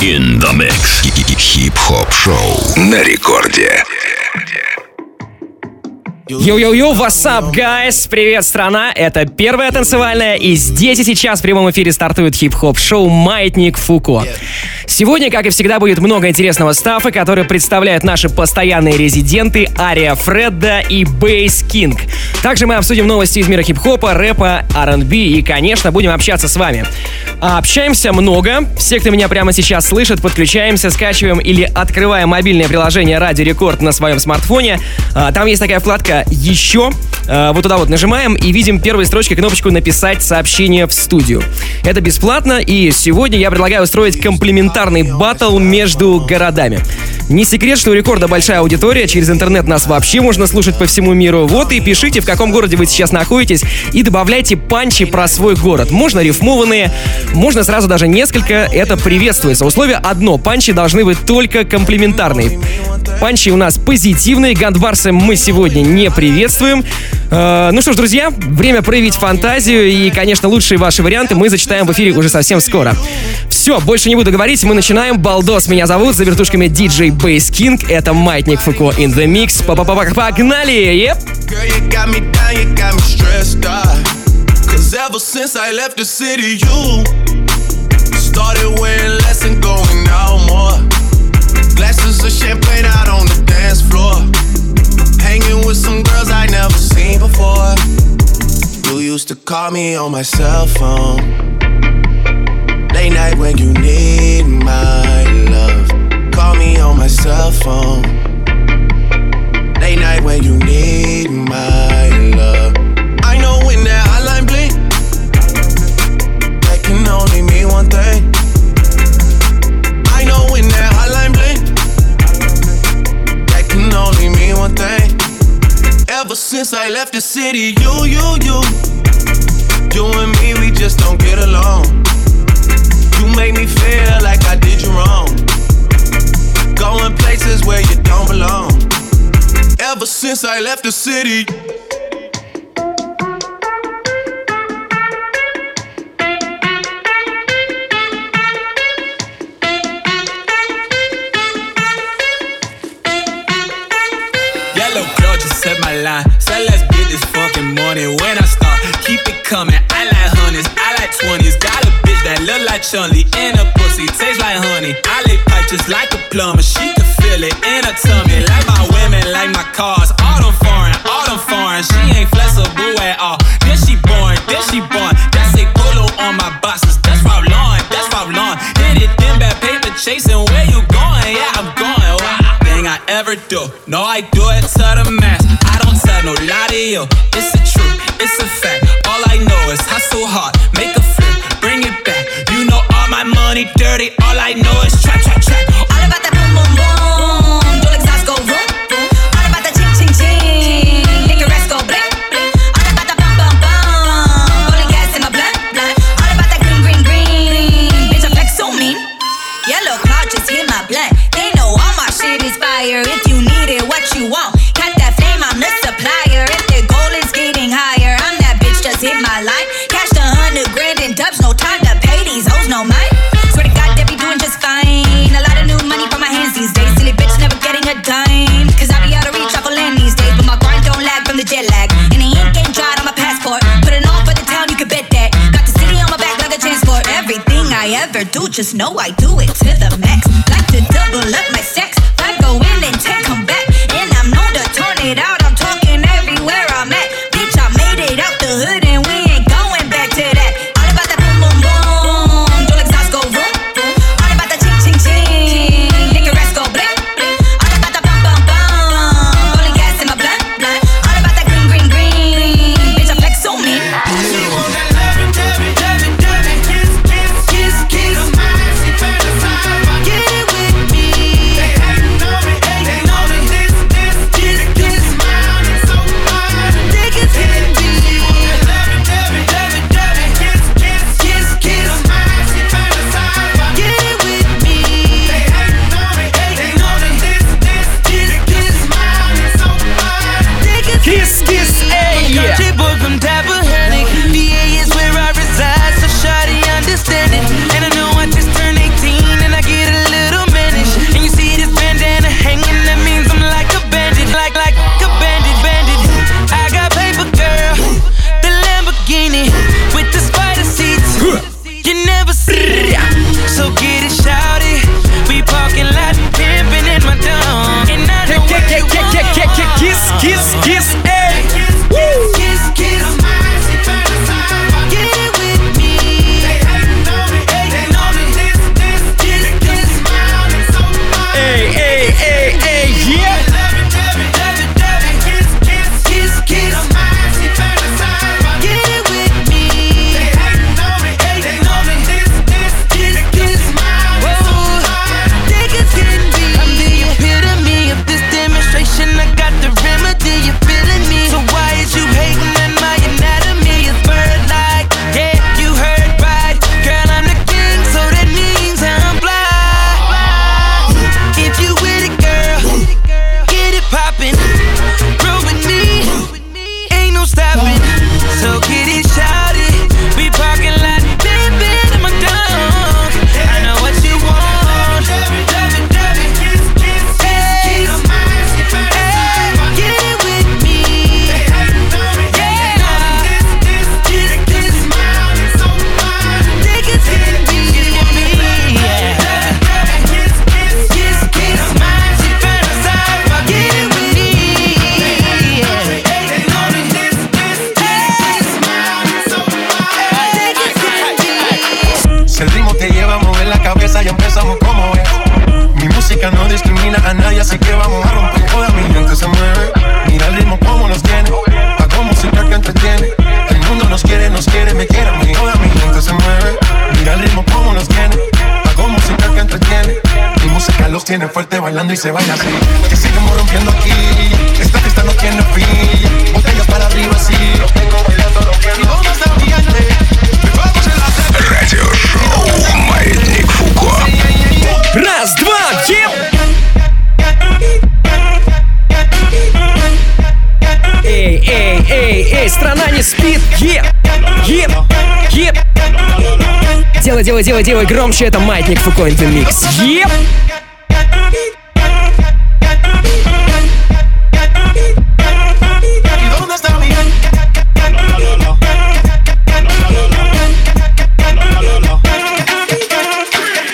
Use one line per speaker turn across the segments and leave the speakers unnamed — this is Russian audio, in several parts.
In the mix. Хип-хоп шоу на рекорде.
What's up, guys? Привет, страна! Это первая танцевальная, и здесь и сейчас в прямом эфире стартует хип-хоп шоу «Маятник Фуко». Сегодня, как и всегда, будет много интересного стафа, который представляют наши постоянные резиденты Ария Фредда и Bass King. Также мы обсудим новости из мира хип-хопа, рэпа, R&B и, конечно, будем общаться с вами. А общаемся много. Все, кто меня прямо сейчас слышит, подключаемся, скачиваем или открываем мобильное приложение Радио Рекорд на своем смартфоне. А, там есть такая вкладка «Еще». А, вот туда вот нажимаем и видим первой строчкой кнопочку «Написать сообщение в студию». Это бесплатно, и сегодня я предлагаю устроить комплементарный батл между городами. Не секрет, что у рекорда большая аудитория, через интернет нас вообще можно слушать по всему миру. Вот и пишите, в каком городе вы сейчас находитесь, и добавляйте панчи про свой город. Можно рифмованные, можно сразу даже несколько, это приветствуется. Условие одно, панчи должны быть только комплементарные. Панчи у нас позитивные, гандбарсы мы сегодня не приветствуем. Э, ну что ж, друзья, время проявить фантазию, и, конечно, лучшие ваши варианты мы зачитаем в эфире уже совсем скоро. Все, больше не буду говорить, мы начинаем. Балдос меня зовут, за вертушками DJ Bass King. Это Маятник Фуко in the Mix. Погнали! Yep.
Less and going out more. Glasses of champagne out on the dance floor. Hanging with some girls I never seen before. You used to call me on my cell phone. Late night when you need my the city.
Yellow girl just set my line. Said let's get this fucking money. When I start, keep it coming. I like hundreds, I like twenties. Got a bitch that look like Chun-Li and her pussy tastes like honey. I lay pipe just like a plumber. She do. No, I do it to the max. I don't tell no lie to you. It's the truth, it's a fact. All I know is hustle hard, make a flip, bring it back. You know all my money dirty. All I know is trap, trap, trap.
Ever do, just know I do it to the max.
Делай, делай, делай, делай громче, это Маятник Фуко in the Mix. Еп!
¿Y dónde está mi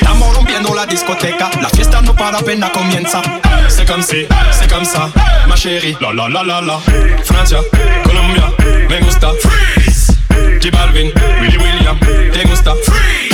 Estamos rompiendo la discoteca, la fiesta no para apenas comienza. C'est comme si, c'est comme ça, ma chérie. La la la la la. Francia, Colombia, me gusta. Freeze. J Balvin, Willy William, te gusta. Freeze.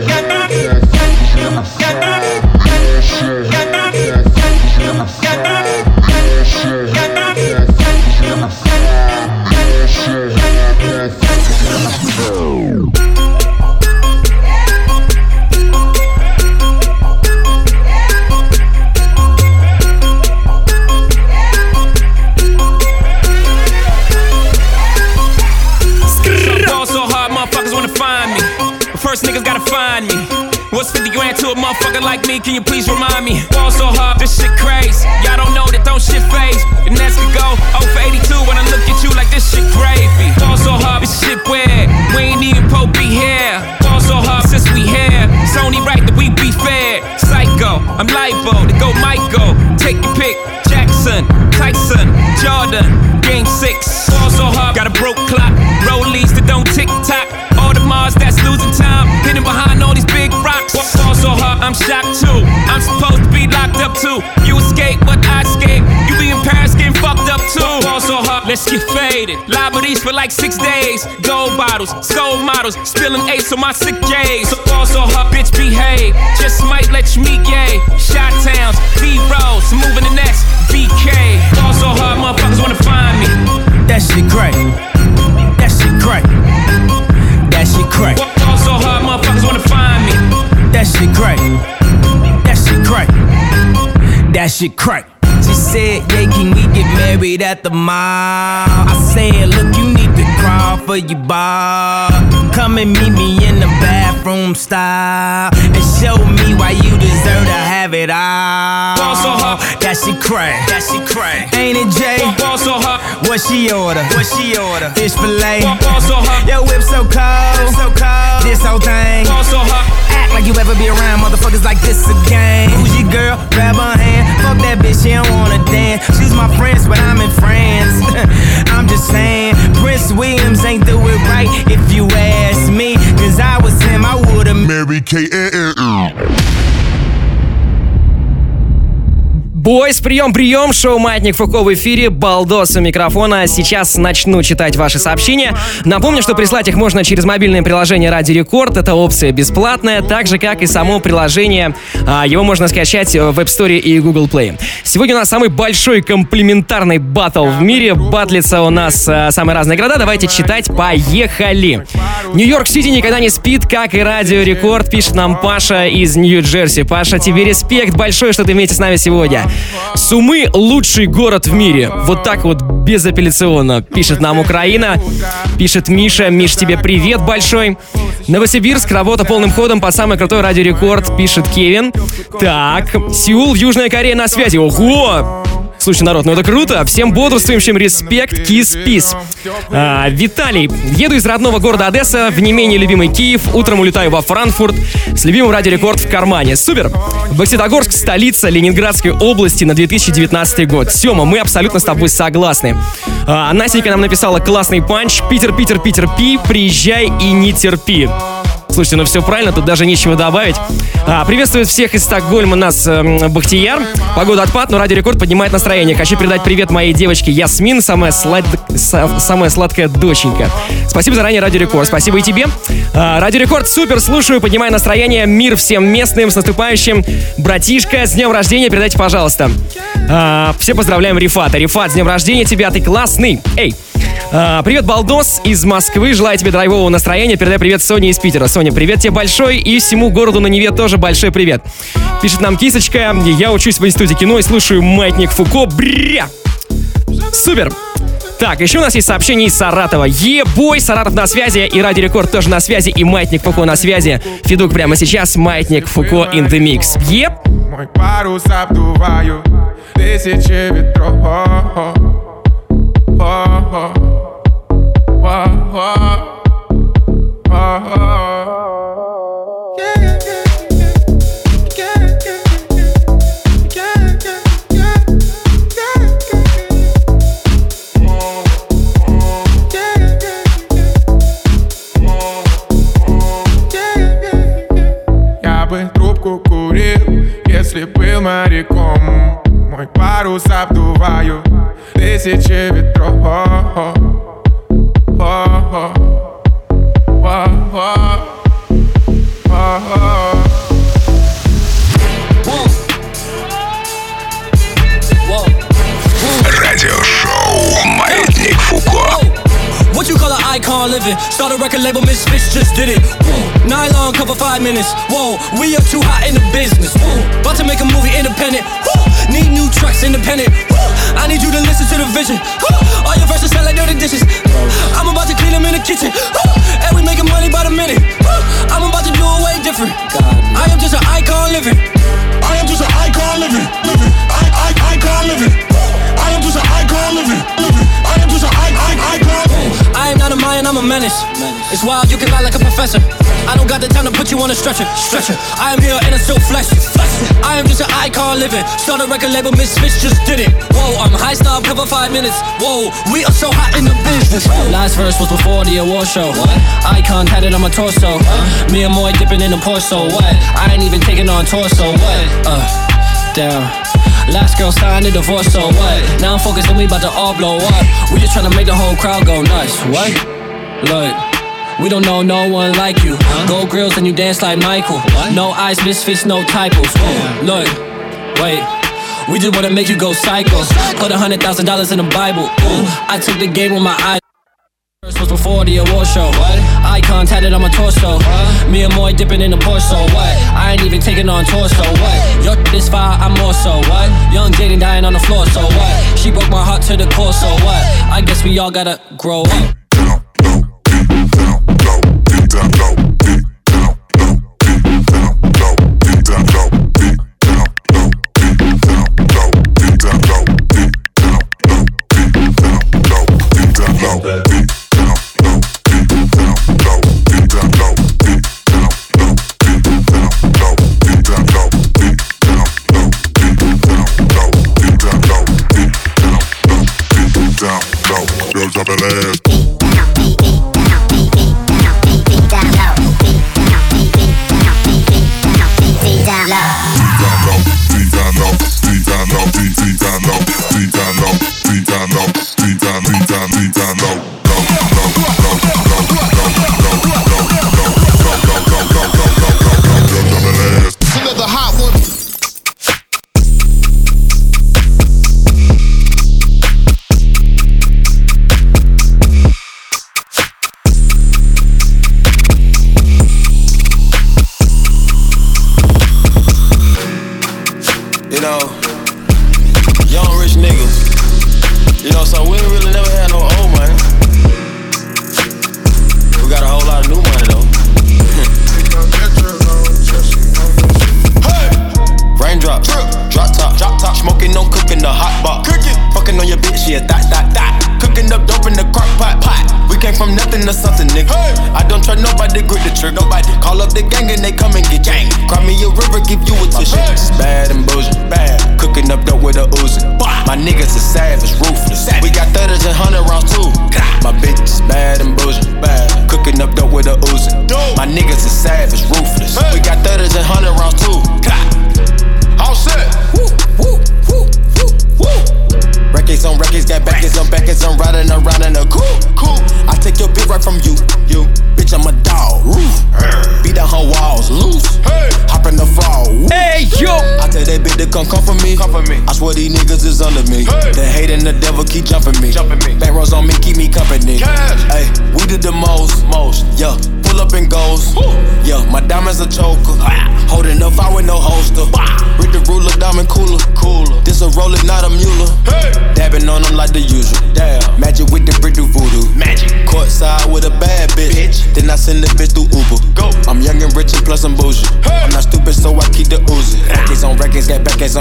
to a motherfucker like me? Can you please remind me? Ball so hard, this shit crazy. Y'all don't know that don't shit phase. And that's could go 0 for 82 when I look at you like this shit gravy. Ball so hard, this shit weird. We ain't even Pope be here. Ball so hard since we here. It's only right that we be fair. Psycho, I'm libo to go Michael. Take your pick. Jackson, Tyson, Jordan, Game 6. Ball so hard, got a broke clock. Rollies that don't tick tock. Mars that's losing time. Hidden behind all these big rocks. Ball so hard, I'm shocked too. I'm supposed to be locked up too. You escape, but I escape. You be in Paris getting fucked up too. Ball so hard, let's get faded. Liberties for like six days. Gold bottles, soul models, spilling ace on my sick days. So ball so hard, bitch behave. Just might let you meet gay. Shot towns, B rolls, moving the next BK. Ball so hard, motherfuckers wanna find me.
That shit crack. That shit crack. That shit crack.
Ball so hard, motherfuckers wanna find me.
That shit crack. That shit crack. That shit crack. She said, Yeah, can we get married at the mall? I said, Look, you need to crawl for your bar. Come and meet me in the bathroom style and show me why you deserve to have it all.
Ball so hard.
That shit crack. That shit crack. Ain't it, Jay?
Ball so hard,
What she order? What she order? Fish fillet.
ball so hard,
Yo, whip so cold. So cold. This whole thing.
ball so hard.
Act like you ever be around motherfuckers like this again. Who's your girl? Grab her hand. Fuck that bitch, she don't wanna dance. She's my friends, but I'm in France. I'm just saying, Prince Williams ain't do it right if you ask me. Cause I was him, I would've
Mary Kay.
Eh, eh, eh. Boys, прием, прием, шоу «Маятник Фуко» в эфире, балдос у микрофона. Сейчас начну читать ваши сообщения. Напомню, что прислать их можно через мобильное приложение «Радио Рекорд». Это опция бесплатная, так же, как и само приложение. А, Его можно скачать в App Store и Google Play. Сегодня у нас самый большой комплементарный батл в мире. Батлится у нас а, самые разные города. Давайте читать. Поехали! Нью-Йорк-Сити никогда не спит, как и Радио Рекорд, пишет нам Паша из Нью-Джерси. Паша, тебе респект большой, что ты вместе с нами сегодня. Сумы — лучший город в мире. Вот так вот безапелляционно пишет нам Украина. Пишет Миша. Миш, тебе привет большой. Новосибирск, работа полным ходом по самой крутой радиорекорд, пишет Кевин. Так, Сеул в Южной Корее на связи. Ого! Слушай, народ, ну это круто. Всем бодрствующим респект, кис, пис. А, Виталий, еду из родного города Одесса в не менее любимый Киев. Утром улетаю во Франкфурт с любимым радиорекорд в кармане. Супер. Бокситогорск, столица Ленинградской области на 2019 год. Сема, мы абсолютно с тобой согласны. А, Настенька нам написала классный панч. Питер, Питер, Питер, пи, приезжай и не терпи. Слушайте, ну все правильно, тут даже нечего добавить. А, приветствует всех из Стокгольма нас эм, Бахтияр. Погода отпад, но Радио Рекорд поднимает настроение. Хочу передать привет моей девочке Ясмин, самая, слад... са- самая сладкая доченька. Спасибо заранее, Радио Рекорд. Спасибо и тебе. А, Радио Рекорд, супер, слушаю, поднимаю настроение. Мир всем местным, с наступающим. Братишка, с днем рождения, передайте, пожалуйста. А, все поздравляем Рифата. Рифат, с днем рождения тебя, ты классный. Эй, а, привет, Балдос из Москвы. Желаю тебе драйвового настроения. Передай привет Соне из Питера. Соня, привет тебе большой. И всему городу на Неве тоже большой привет. Пишет нам Кисочка. Я учусь в институте кино и слушаю Маятник Фуко. Бря! Супер! Так, еще у нас есть сообщение из Саратова. Е-бой, Саратов на связи, и Радио Рекорд тоже на связи, и Маятник Фуко на связи. Фидук прямо сейчас, Маятник Фуко in the mix. Еп!
Мой парус обдуваю тысячи ветров. Бы трубку курил, если был моряком Мой парус обдуваю тысячи ветров
Радиошоу Маятник Фуко.
What you call an icon living? Start a record label, Misfits just did it. Woo. Nylon cover five minutes. Whoa, we up too hot in the business. Woo. About to make a movie independent. Woo. Need new tracks independent. I need you to listen to the vision. Woo. All your verses sound like dirty dishes. I'm about to clean them in the kitchen. Woo. And we making money by the minute. Woo. I'm about to do it way different. I am just an icon living. I am just an icon living. Living. I, I, icon living. I am just an icon living. Living. I am just an icon. I am not a Mayan, I'm a menace. It's wild, you can lie like a professor. I don't got the time to put you on a stretcher. Stretcher. I am here and I'm so flesh. I am just an icon living. Start a record label, Miss Misfits just did it. Whoa, I'm high style, cover five minutes. Whoa, we are so hot in the business. Last verse was before the award show. What? Icon had it on my torso. Me and Moy dipping in the porso. What? I ain't even taking on torso. What? Uh, down. Last girl signed a divorce, so what? Now I'm focused on we about to all blow up. We just tryna make the whole crowd go nuts. What? Look. We don't know no one like you. Gold grills and you dance like Michael. No eyes, misfits, no typos. Look, wait. We just wanna make you go psycho. Put a hundred thousand dollars in the Bible. Ooh, I took the game with my eyes. Before the award show. What? Icon tatted on my torso. Me and Moy dipping in the Porsche. So what? I ain't even taking on torso. What? Your this fire, I'm more so. What? Young Jaden dying on the floor. So what? She broke my heart to the core. So what? I guess we all gotta grow up.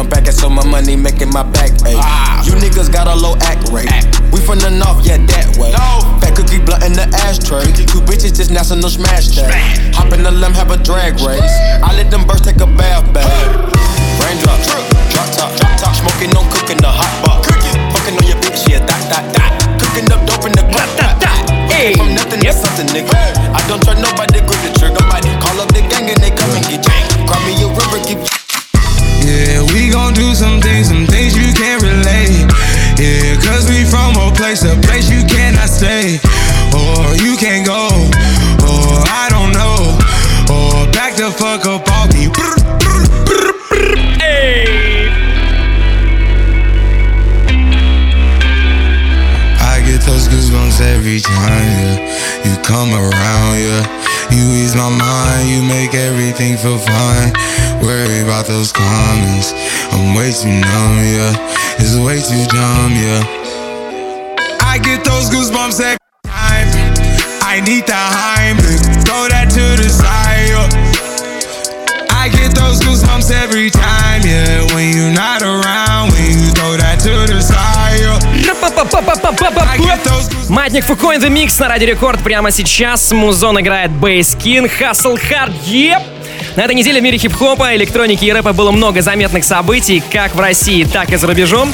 Backers on backers, so my money making my back ache. You niggas got a low act rate. We from the north, yeah, that way. Fat cookie blunt in the ashtray. Two bitches just national smash that. Hop in the limb, have a drag race. I let them birds take a bath
Маятник Фуко in the Mix на Радио Рекорд прямо сейчас. Музон играет Бейс King, Hustle Hard, еп! На этой неделе в мире хип-хопа, электроники и рэпа было много заметных событий, как в России, так и за рубежом.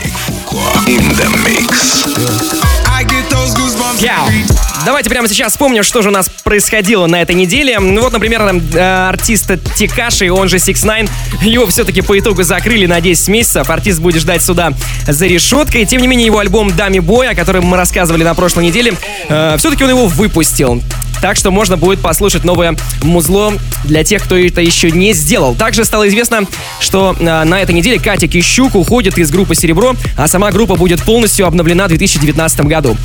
I get those goosebumps
Яу.
every
Давайте прямо сейчас вспомним, что же у нас происходило на этой неделе. Ну Вот, например, э, артиста Тикаши, он же 6 9 его все-таки по итогу закрыли на 10 месяцев. Артист будет ждать суда за решеткой. Тем не менее, его альбом «Дами Бой», о котором мы рассказывали на прошлой неделе, все-таки он его выпустил. Так что можно будет послушать новое музло для тех, кто это еще не сделал. Также стало известно, что э, на этой неделе Катя Кищук уходит из группы «Серебро», а сама группа будет полностью обновлена в 2019 году.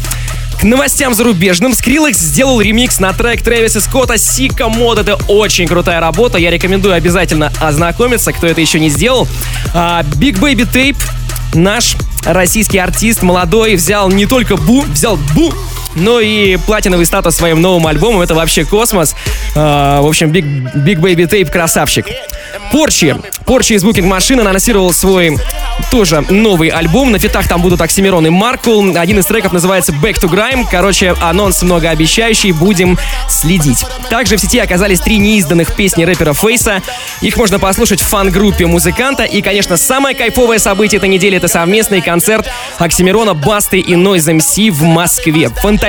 К новостям зарубежным Skrillex сделал ремикс на трек Трэвиса Скотта «Сика Мод». Это очень крутая работа. Я рекомендую обязательно ознакомиться, кто это еще не сделал. А, Big Baby Tape, наш российский артист, молодой, взял не только Бу, взял Бу, но и платиновый статус своим новым альбомом. Это вообще космос. А, в общем, Big, Big Baby Tape красавчик. Порчи. Порчи из Booking Машины анонсировал свой тоже новый альбом. На фитах там будут Оксимирон и Маркул. Один из треков называется Back to Grime. Короче, анонс многообещающий. Будем следить. Также в сети оказались три неизданных песни рэпера Фейса. Их можно послушать в фан-группе музыканта. И, конечно, самое кайфовое событие этой недели — это совместный концерт Оксимирона, Басты и Noise MC в Москве. Фантастический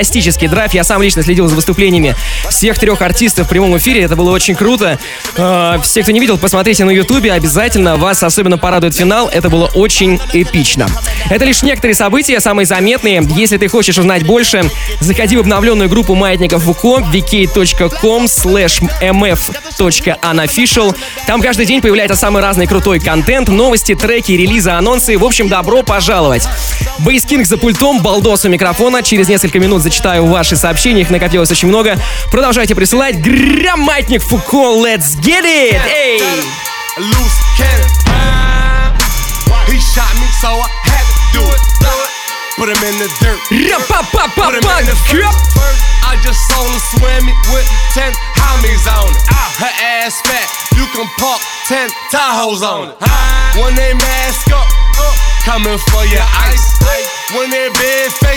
драйв. Я сам лично следил за выступлениями всех трех артистов в прямом эфире. Это было очень круто. Э, Все, кто не видел, посмотрите на Ютубе. Обязательно вас особенно порадует финал. Это было очень эпично. Это лишь некоторые события, самые заметные. Если ты хочешь узнать больше, заходи в обновленную группу маятников ВУКО vk.com slash mf.unofficial. Там каждый день появляется самый разный крутой контент, новости, треки, релизы, анонсы. В общем, добро пожаловать. Бейскинг за пультом, балдос у микрофона. Через несколько минут зачитаю ваши сообщения, их накопилось очень много. Продолжайте присылать. Грям, маятник Фуко, let's get it! Эй!
Put him in the dirt. Put him in the
Грям!
first. I just saw him swim it with ten homies on it. Her ass fat, you can park ten Tahoes on it. When they mask up, coming for your ice. When they big face,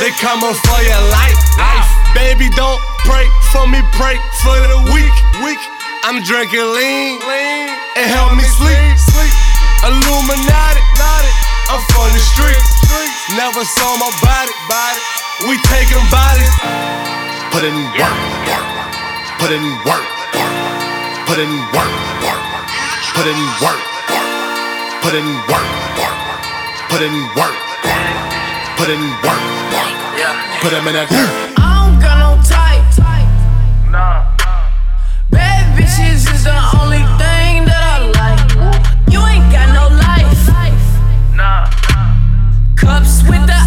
they coming for your life. Life. Baby, don't pray for me, pray for the weak. Weak. I'm drinking lean, lean. It help me sleep, sleep. Illuminati, I'm from the streets. Never saw my body, body. We taking bodies. Put in work, work. Put in work, work. Put in work, work. Put in work, work. Put in work, work. Put in work, work. Put in work, work. Put them in that dirt.
I don't got no type. Nah. Bad bitches is the only thing that I like. You ain't got no life. Nah. Cups with the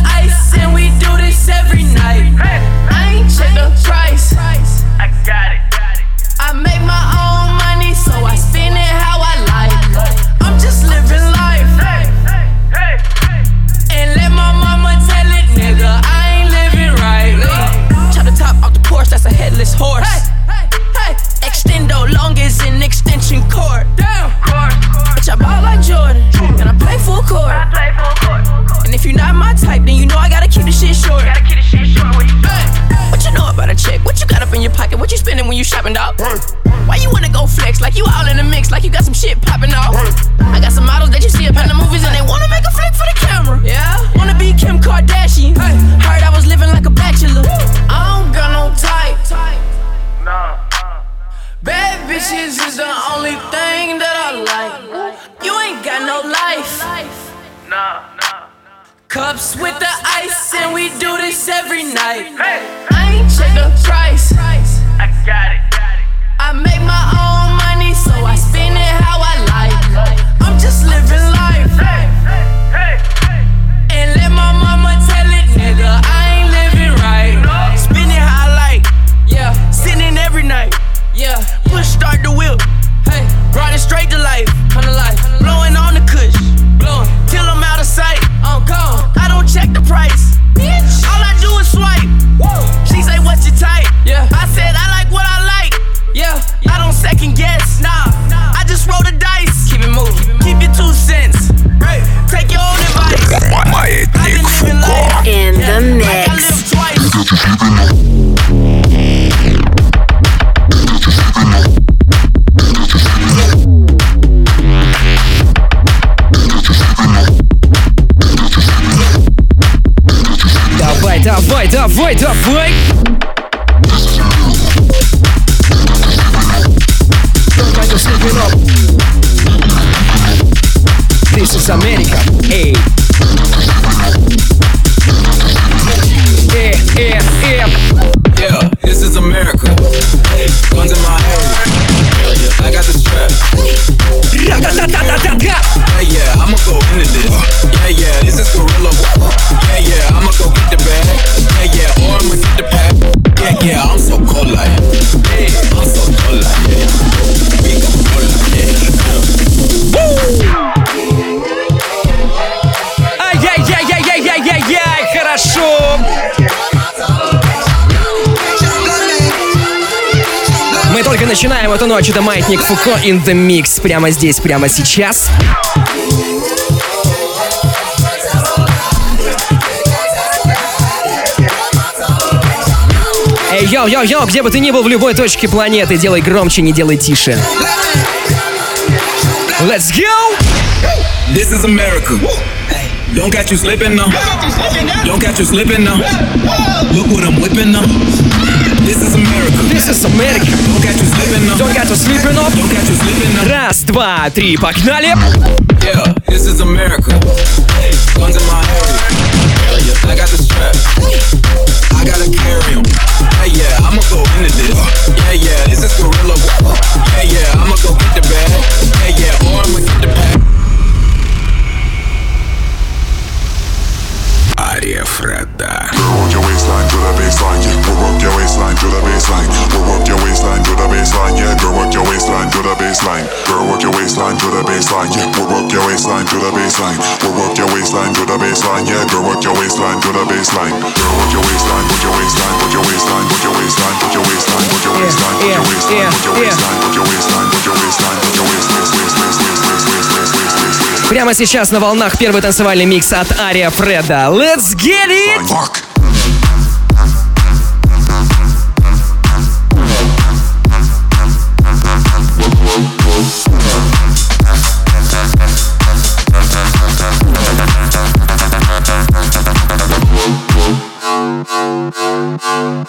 then you know I gotta keep the shit short. Hey, What you know about a chick? What you got up in your pocket? What you spending when you shopping, dog? Why you wanna go flex like you all in the mix, like you got some shit popping off? I got some models that you see up in the movies and they wanna make a flick for the camera. Yeah, wanna be Kim Kardashian. Heard I was living like a bachelor. I don't got no type. Nah. Bad bitches is the only thing that I like. You ain't got no life. Cups with the ice, and we do this every night. I ain't check the
начинаем эту ночь. Это Маятник Фуко in the mix. Прямо здесь, прямо сейчас. Эй, йоу, где бы ты ни был в любой точке планеты, делай громче, не делай тише. Let's go!
This is America. Don't catch you slipping now. Don't catch you slipping now. Look what I'm whipping now. This is America.
This is America.
Don't catch you slipping now.
Don't get to sleeping up.
Don't catch you slipping now.
Раз, два, три, погнали!
Yeah, this is America. Guns in my area. I got the strap. I gotta carry 'em. Yeah, yeah, I'ma go into this. Yeah, yeah, this is gorilla. Yeah, yeah, I'ma go get the bag. Yeah, yeah, or I'ma get the pack.
Ария
Фредда. Yeah, yeah, yeah.
Прямо сейчас на волнах первый танцевальный микс от Ария Фреда. Let's get it!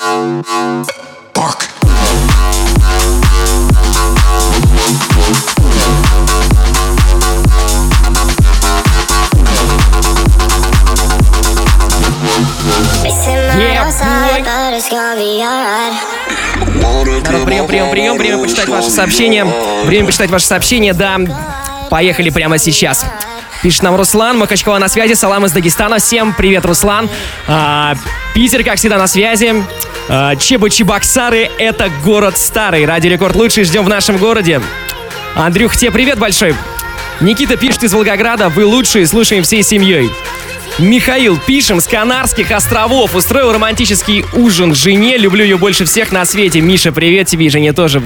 Thank you. Народ, прием, прием, прием, время почитать ваши сообщения. Время почитать ваши сообщения, да. Поехали прямо сейчас. Пишет нам Руслан, Махачкала на связи, салам из Дагестана. Всем привет, Руслан. А, Питер, как всегда, на связи. А, Чебо-Чебоксары — это город старый. Радио Рекорд лучший, ждем в нашем городе. Андрюх, тебе привет большой. Никита пишет из Волгограда, вы лучшие, слушаем всей семьей. Михаил, пишем, с Канарских островов. Устроил романтический ужин жене. Люблю ее больше всех на свете. Миша, привет тебе и жене тоже.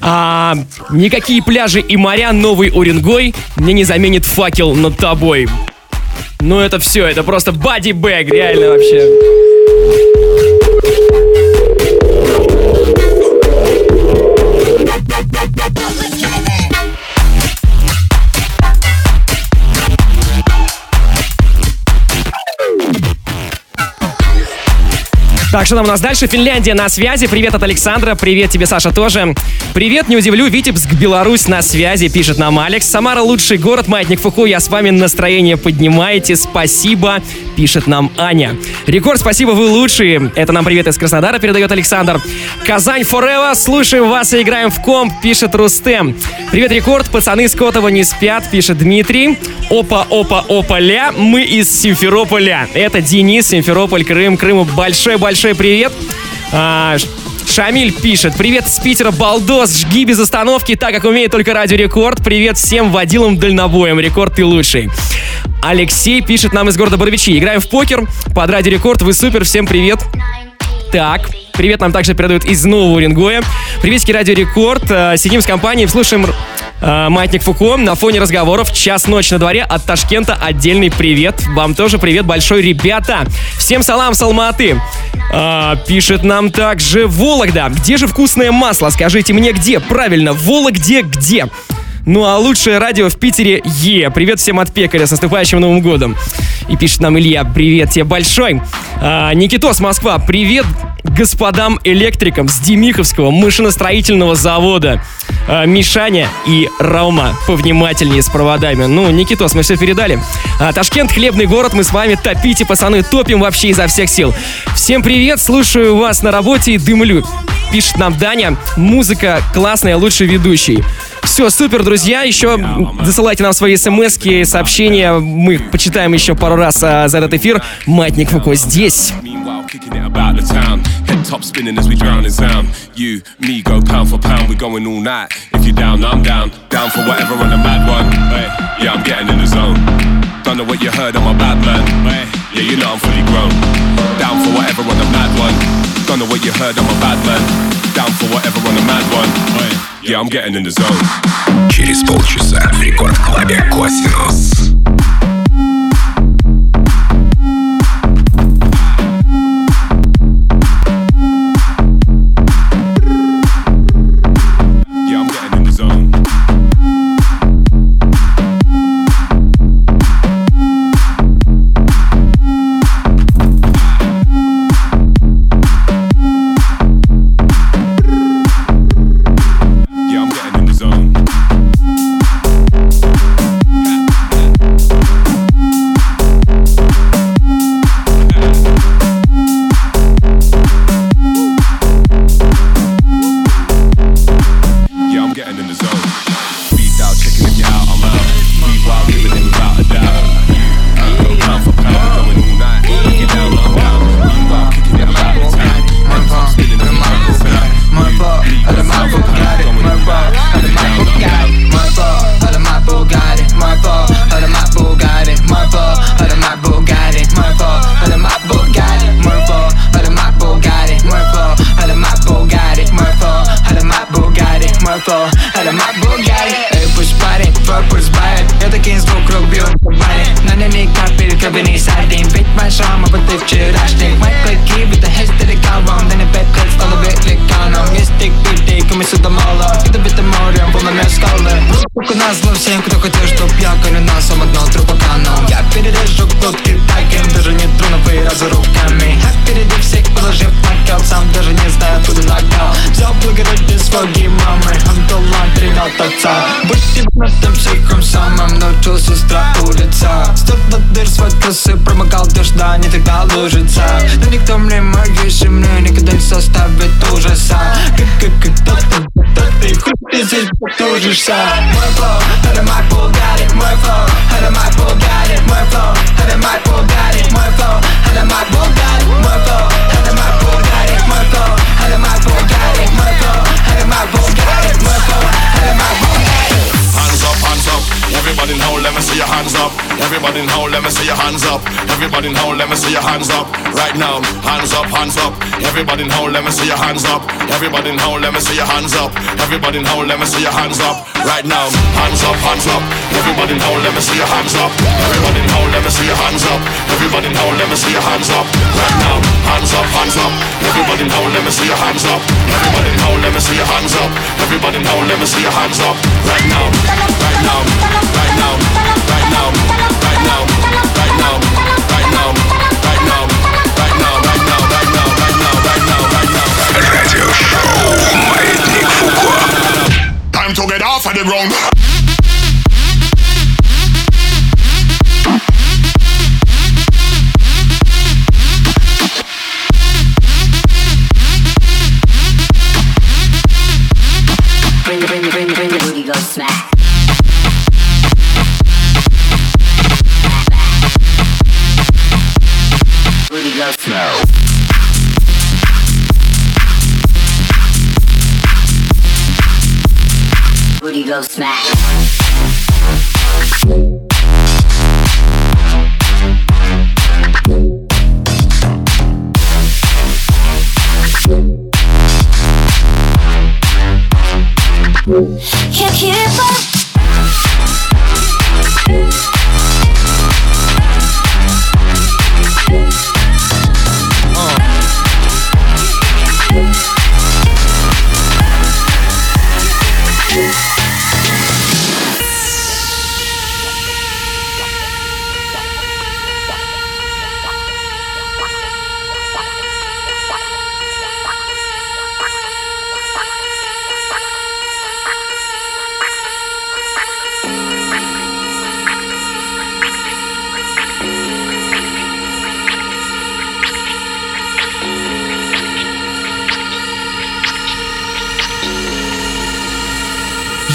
А, никакие пляжи и моря новый Уренгой мне не заменит факел над тобой. Ну это все, это просто бади-бэг, реально вообще. Так, что там у нас дальше? Финляндия на связи. Привет от Александра. Привет тебе, Саша, тоже. Привет, не удивлю. Витебск, Беларусь на связи, пишет нам Алекс. Самара лучший город, маятник Фуку. Я с вами настроение поднимаете. Спасибо, пишет нам Аня. Рекорд, спасибо, вы лучшие. Это нам привет из Краснодара, передает Александр. Казань Forever, слушаем вас и играем в комп, пишет Рустем. Привет, Рекорд, пацаны с Котова не спят, пишет Дмитрий. Опа, опа, опа, ля, мы из Симферополя. Это Денис, Симферополь, Крым, Крыму большой-большой привет. А, Шамиль пишет. Привет с Питера, балдос, жги без остановки, так как умеет только Радио Рекорд. Привет всем водилам дальнобоем, Рекорд ты лучший. Алексей пишет нам из города Боровичи. Играем в покер под Радио Рекорд, вы супер, всем привет. Так, привет нам также передают из Нового Уренгоя. Приветики Радио Рекорд. Э, Сидим с компанией, слушаем Маятник Фуко на фоне разговоров. Час ночь на дворе от Ташкента. Отдельный привет. Вам тоже привет большой, ребята. Всем салам, салматы. А, пишет нам также Вологда. Где же вкусное масло? Скажите мне, где? Правильно, Вологде где? Ну а лучшее радио в Питере Е. Привет всем от пекаря, с наступающим Новым годом. И пишет нам Илья, привет тебе большой. А, Никитос, Москва, привет господам электрикам с Демиховского машиностроительного завода. А, Мишаня и Рома, повнимательнее с проводами. Ну, Никитос, мы все передали. А, Ташкент, хлебный город, мы с вами топите, пацаны, топим вообще изо всех сил. Всем привет, слушаю вас на работе и дымлю. Пишет нам Даня, музыка классная, лучший ведущий. Все, супер, друзья. Еще засылайте нам свои смс сообщения. Мы почитаем еще пару раз а, за этот эфир. Матник Фуко здесь.
If you're down, I'm down. Down for whatever on a mad one. Hey, yeah, I'm getting in the zone. Don't know what you heard, I'm a bad man. Hey, yeah, you know I'm fully grown. Down for whatever on a mad one. Don't know what you heard, I'm a bad man. Down for whatever on a mad one. Hey, yeah, I'm getting in the zone.
Через полчаса в рекорд-клабе Косинус.
Лужица Но никто мне моей земли Никогда не составит ужаса. Как, как, как, кто ты, кто ты Хуй ты здесь потужишься. Мой флоу,
up. Everybody now, let me see your hands up. Everybody now, let me see your hands up. Right now, hands up, hands up. Everybody now, let me see your hands up. Everybody now, let me see your hands up. Everybody now, let me see your hands up. Right now, hands up, hands up. Everybody now, let me see your hands up. Everybody now, let me see your hands up. Everybody now, let me see your hands up. Right now, hands up, hands up. Everybody now, let me see your hands up. Everybody now, let me see your hands up. Everybody now, let me see your hands up. Right now, right now, right now, Time to get off of the ground.
go
smash.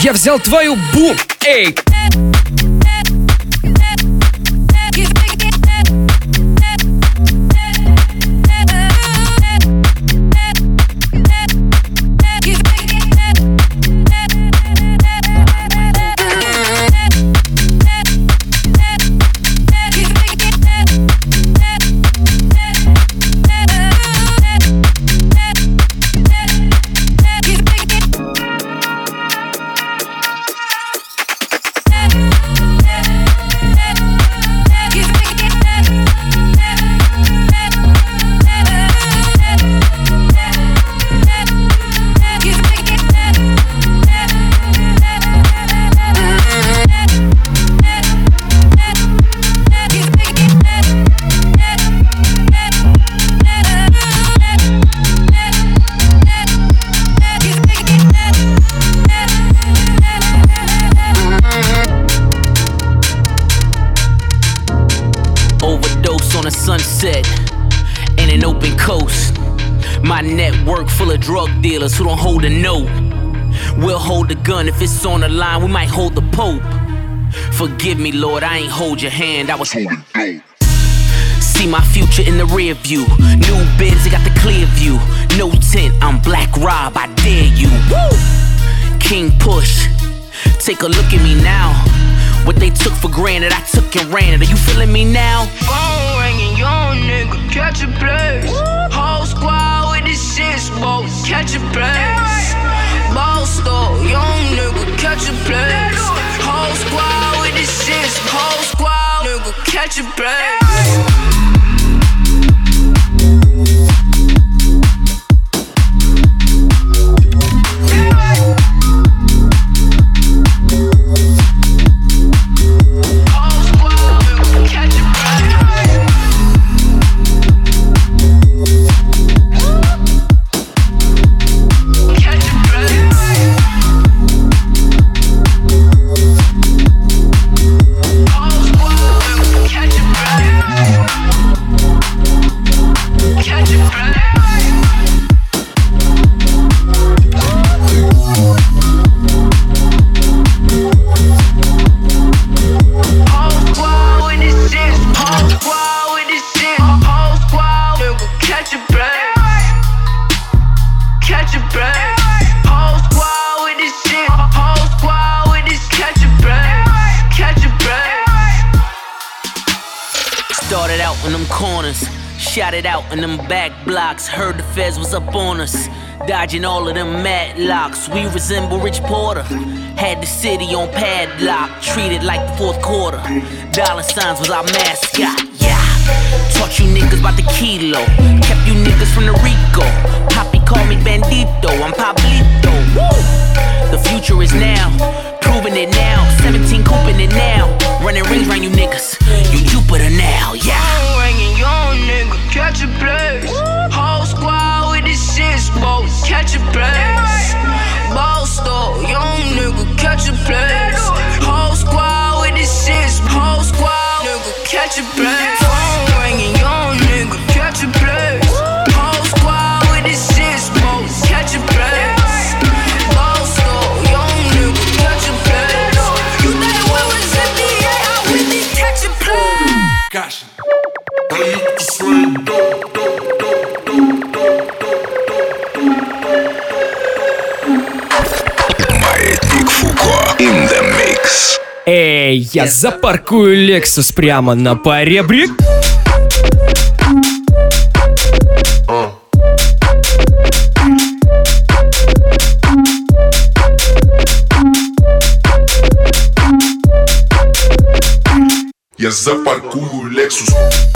Я взял твою бум! Эй!
Gun on the line, we might hold the Pope. Forgive me, Lord, I ain't hold your hand, I was holding dope. See my future in the rear view. New Benz, I got the clear view. No tint, I'm Black Rob, I dare you. Woo! King Push, take a look at me now. What they took for granted, I took and ran it. Are you feeling me now?
Phone ringing, young nigga, catch a place. Whole squad with the shit smoke, catch a place. Ball though. Young nigga, catch a place. Whole squad with the shits. Whole squad, nigga, catch a
place. It out in them back blocks. Heard the feds was up on us, dodging all of them mad locks. We resemble Rich Porter. Had the city on padlock, treated like the fourth quarter. Dollar signs was our mascot, yeah. Taught you niggas about the kilo, kept you niggas from the Rico. Poppy called me Bandito, I'm Pablito. Woo! The future is now, proving it now. 17 cooping it now, running rings round you niggas. You Jupiter now, yeah.
Catch a place. Whole squad with this shit, smoke, catch a place. Boss though, young nigga, catch a place. Whole squad with this shit, whole squad, nigga, catch a place. Phone ringing, young
Эй, я запаркую Lexus прямо на поребрик.
Я запаркую Lexus.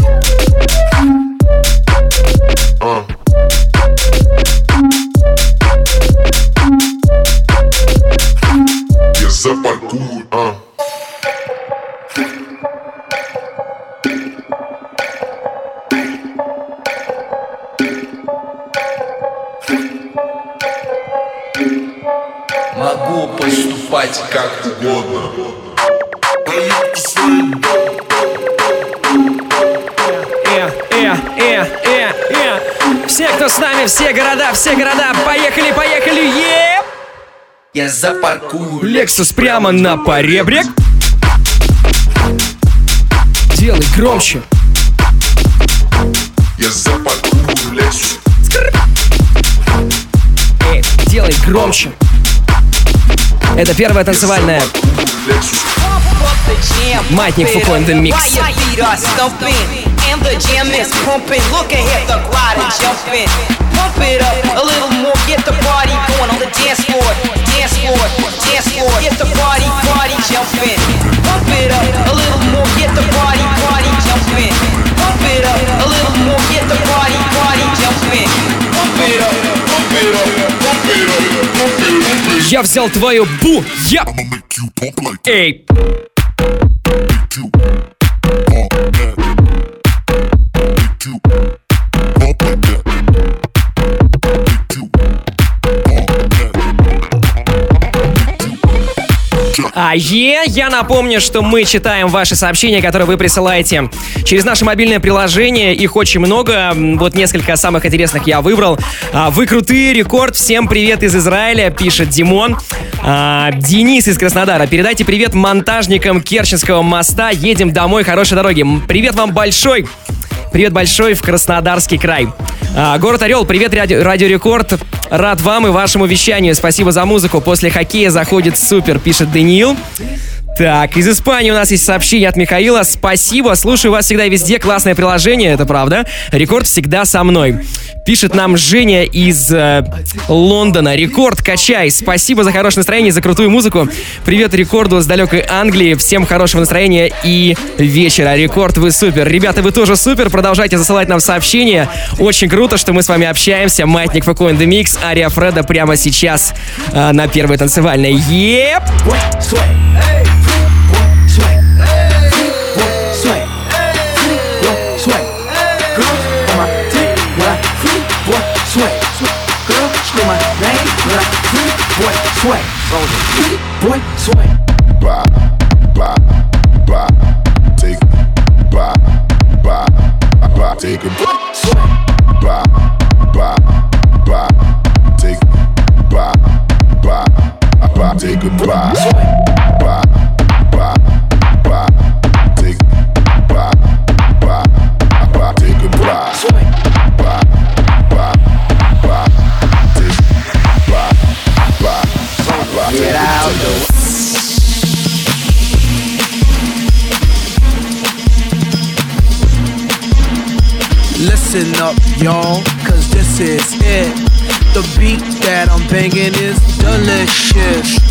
Все, кто с нами, все города, все города, поехали, поехали, е!
Я запаркую
Lexus прямо на поребрик. Делай громче.
Я запаркую Lexus.
Эй, делай громче. Это первая танцевальная. Маятник Фуко in the mix.
And the jam is pumping, look ahead, the crowd is jumping. Pump it up a little more, get the party going on the dance floor, dance floor, dance floor. Get the party, party jumping. Pump it up a little more, get the party, party jumping. Pump it up a little more, get the party, party jumping. Pump it up, pump it up, pump it up, pump it up.
Я взял твою бу, я. Эй. do. All А е, я напомню, что мы читаем ваши сообщения, которые вы присылаете через наше мобильное приложение. Их очень много. Вот несколько самых интересных я выбрал. А, Вы крутые, рекорд. Всем привет из Израиля, пишет Димон. А, Денис из Краснодара. Передайте привет монтажникам Керченского моста. Едем домой. Хорошей дороги. Привет вам большой. Привет большой в Краснодарский край. А, город Орел, привет, Радио, Радио Рекорд. Рад вам и вашему вещанию. Спасибо за музыку. После хоккея заходит супер, пишет Даниил. Так, из Испании у нас есть сообщение от Михаила. Спасибо, слушаю вас всегда везде. Классное приложение, это правда. Рекорд всегда со мной. Пишет нам Женя из э, Лондона. Рекорд, качай. Спасибо за хорошее настроение, за крутую музыку. Привет рекорду с далекой Англии. Всем хорошего настроения и вечера. Рекорд, вы супер. Ребята, вы тоже супер. Продолжайте засылать нам сообщения. Очень круто, что мы с вами общаемся. Маятник Фуко the Mix. Ария Фреда прямо сейчас э, на первой танцевальной. Еп! sway.
Boy, sway.
Bye, bye, bye. Take, bye, bye, bye. Take a boy, sway. Bye, bye, bye. Take, bye, bye, bye. Take a
Listen up, y'all, cause this is it. The beat that I'm banging is delicious.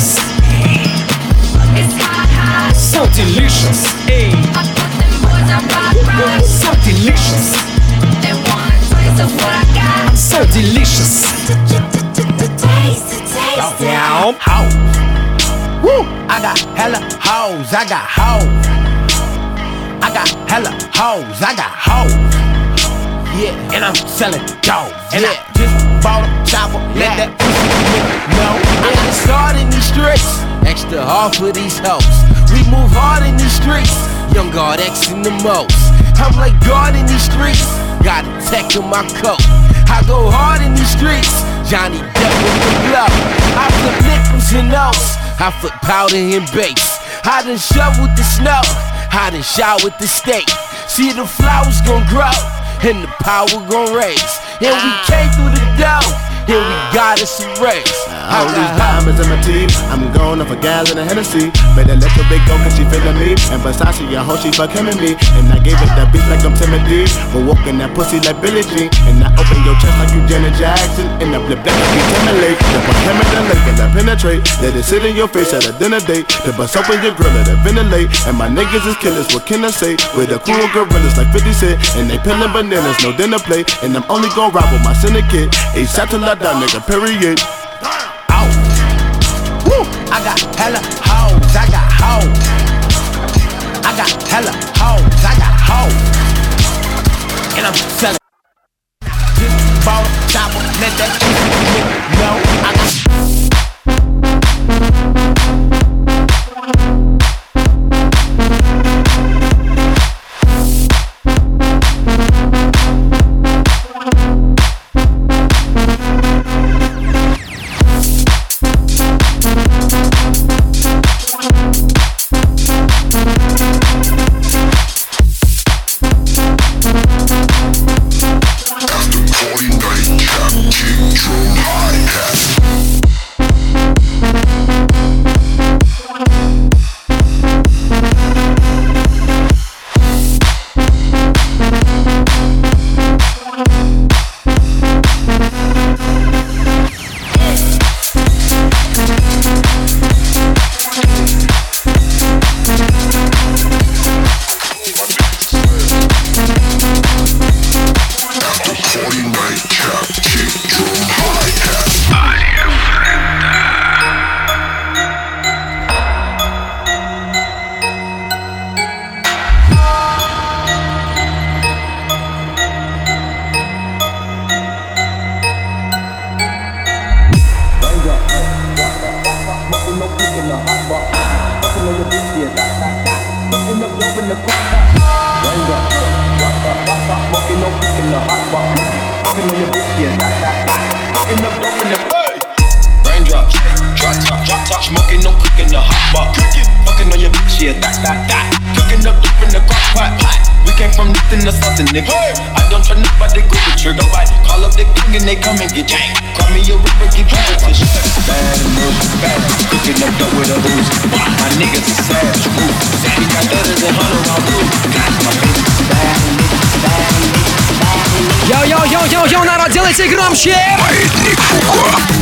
It's hot, hot.
So delicious. Hey.
I put them boys on rock, rock.
So delicious.
They want a taste of what I got.
So delicious.
Taste, taste.
Down. Hoes. Woo. I got hella hoes. I got hoes. I got hella hoes. I got hoes. Yeah, and I'm selling dope. And I just bought a chopper. Let that pussy know. I got a start in these streets. Extra hard for these hoes. We move hard in these streets. Young God X in the most. I'm like God in these streets. Got a tech in my coat. I go hard in these streets. Johnny Depp with the blow. I flip nickels and notes. I flip powder and bass. I done shoveled the snow. I done shot with the steak. See the flowers gon' grow and the power gon' raise. And we ah. came through the here we got it, some race.
All these diamonds in my teeth. I'm going off a gal in a Hennessy. Better let your big go cause she feelin' me. And Versace, your hoe, she fuck him and me. And I gave it that beat like I'm Timothy. For walking that pussy like Billie Jean. And I open your chest like you Janet Jackson. And I flip that like you Timberlake. Then put him in the lake and I penetrate. Let it sit in your face at a dinner date. To bust open your grill, let it ventilate. And my niggas is killers, what can I say? With a crew of gorillas like 50 Cent. And they peeling bananas, no dinner plate. And I'm only gon' ride with my syndicate. A shot till I nigga, period.
Woo! I got hella hoes, I got hoes. I got hella hoes, I got hoes. And I'm selling. Just bought a chopper, let that pussy know. I got
Делайте громче!
Маятник Фуко.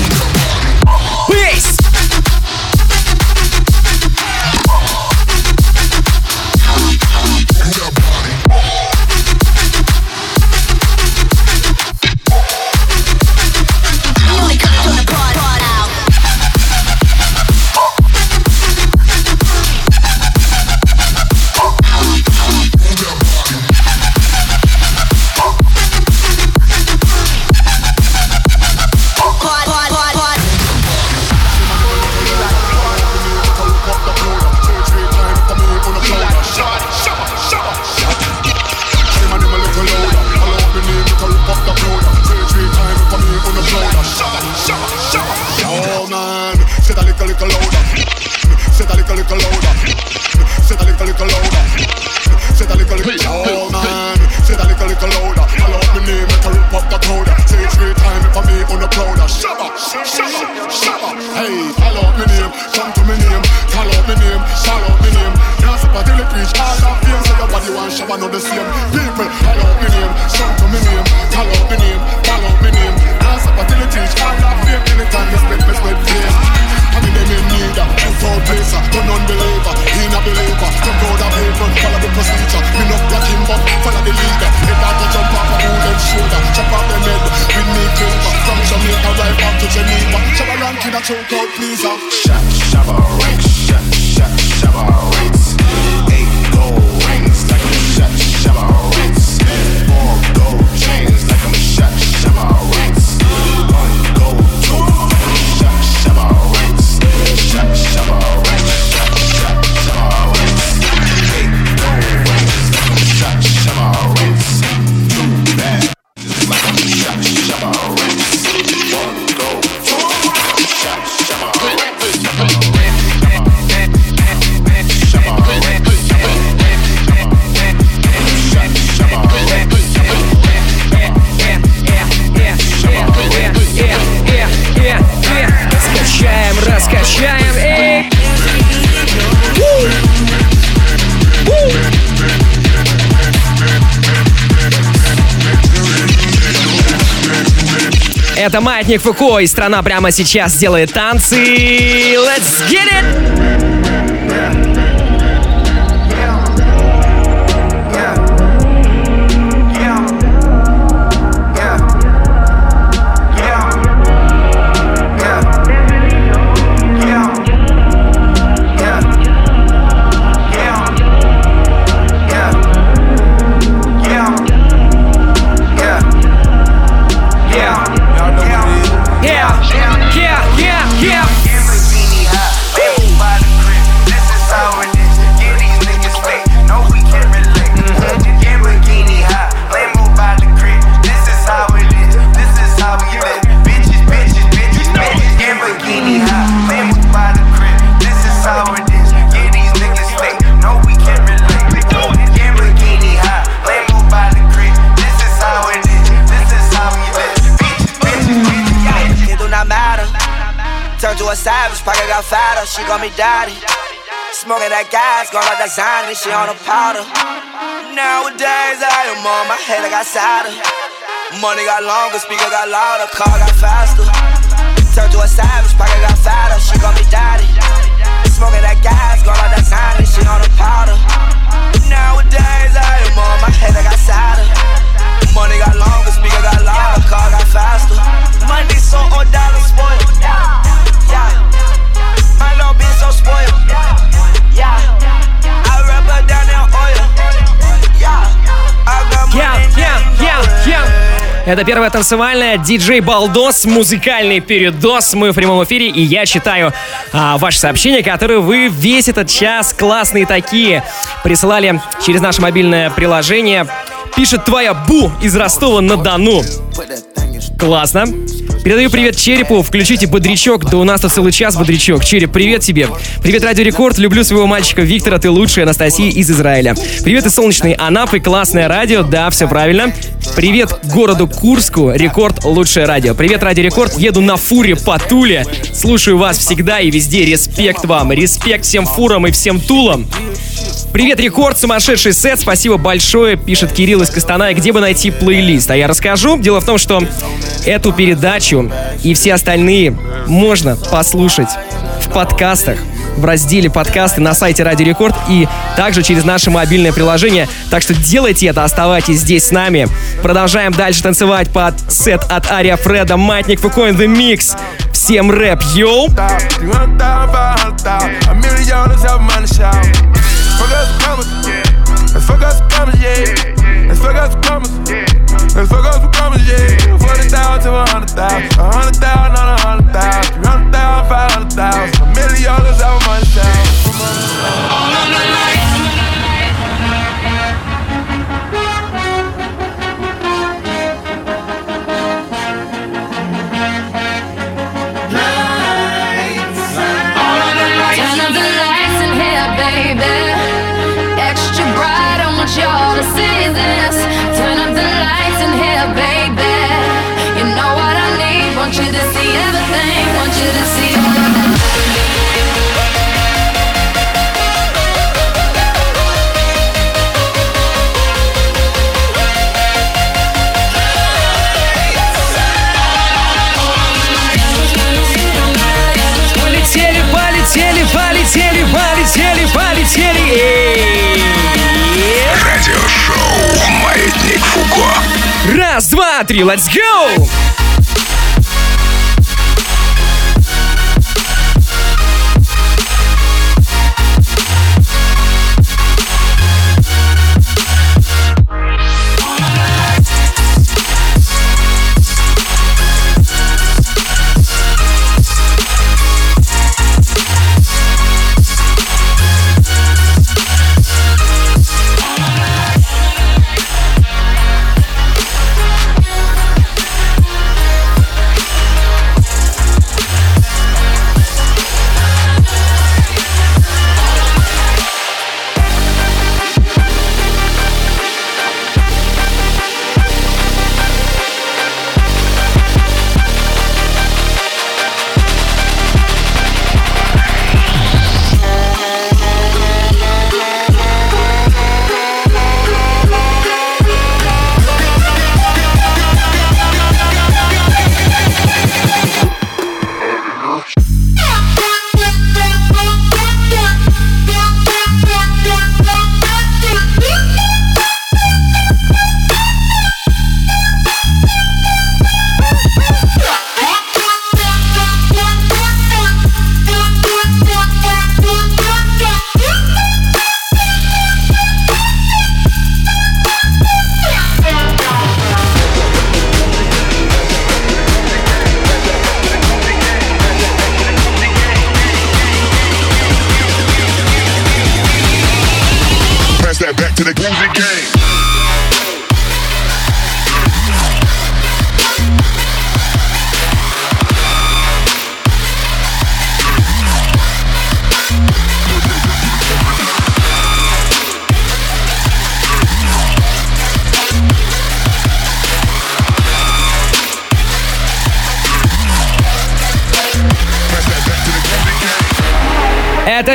Маятник Фуко и страна прямо сейчас делает танцы. Let's get it!
Turn to a savage, pocket got fatter, she call me daddy. Smoking that gas, gone like that Zany, she on a powder. Nowadays, I am on my head, I got sadder. Money got longer, speaker got louder, car got faster. Turn to a savage, pocket got fatter, she call me daddy. Smoking that gas, gone like that Zany, she on a powder. Nowadays, I am on my head, I got sadder. Money got longer, speaker got louder, car got faster. Money so old, dollars spoiled.
Это первая танцевальная диджей Балдос, музыкальный передос. Мы в прямом эфире, и я читаю а, ваши сообщения, которые вы весь этот час классные такие присылали через наше мобильное приложение. Пишет твоя Бу из Ростова-на-Дону. Классно. Передаю привет Черепу, включите бодрячок, да у нас тут целый час бодрячок. Череп, привет тебе. Привет Радио Рекорд, люблю своего мальчика Виктора, ты лучшая, Анастасия из Израиля. Привет из солнечной Анапы, классное радио, да, все правильно. Привет городу Курску, Рекорд, лучшее радио. Привет Радио Рекорд, еду на фуре по Туле. Слушаю вас всегда и везде, респект вам, респект всем фурам и всем тулам. Привет, Рекорд, сумасшедший сет, спасибо большое, пишет Кирилл из Костаная. Где бы найти плейлист? А я расскажу. Дело в том, что эту передачу и все остальные можно послушать в подкастах в разделе подкасты на сайте Радио Рекорд и также через наше мобильное приложение. Так что делайте это, оставайтесь здесь с нами. Продолжаем дальше танцевать под сет от Ария Фреда, Маятник Фуко in the Mix. Всем рэп,
yo! Let's fuck us some commas, yeah. To a hundred
uh-huh.
Радиошоу «Маятник Фуко».
Раз, два, три, let's go!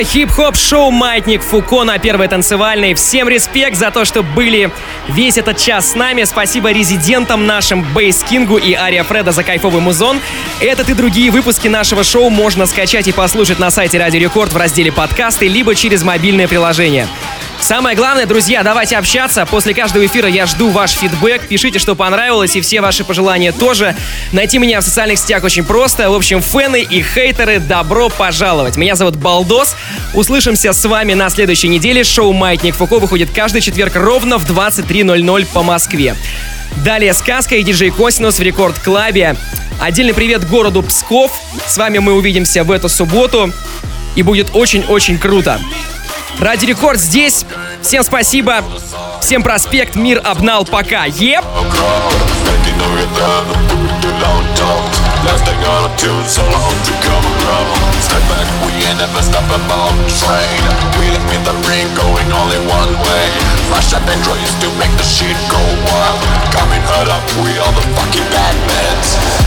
Хип-хоп-шоу «Маятник Фуко» на первой танцевальной. Всем респект за то, что были весь этот час с нами. Спасибо резидентам нашим Bass King у и Ария Фреда за кайфовый музон. Этот и другие выпуски нашего шоу можно скачать и послушать на сайте Радио Рекорд в разделе подкасты, либо через мобильное приложение. Самое главное, друзья, давайте общаться. После каждого эфира я жду ваш фидбэк. Пишите, что понравилось, и все ваши пожелания тоже. Найти меня в социальных сетях очень просто. В общем, фэны и хейтеры, добро пожаловать. Меня зовут Балдос. Услышимся с вами на следующей неделе. Шоу «Маятник Фуко» выходит каждый четверг ровно в 23.00 по Москве. Далее сказка и диджей Косинус в Рекорд Клабе. Отдельный привет городу Псков. С вами мы увидимся в эту субботу. И будет очень-очень круто. Радио Рекорд здесь. Всем спасибо. Всем респект. Мир обнял. Пока. Еп!
Flash up intro used to make the shit go wild Coming hard up, we are the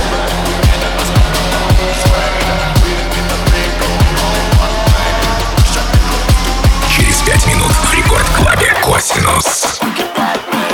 Рекорд Клабе Косинус. Косинус.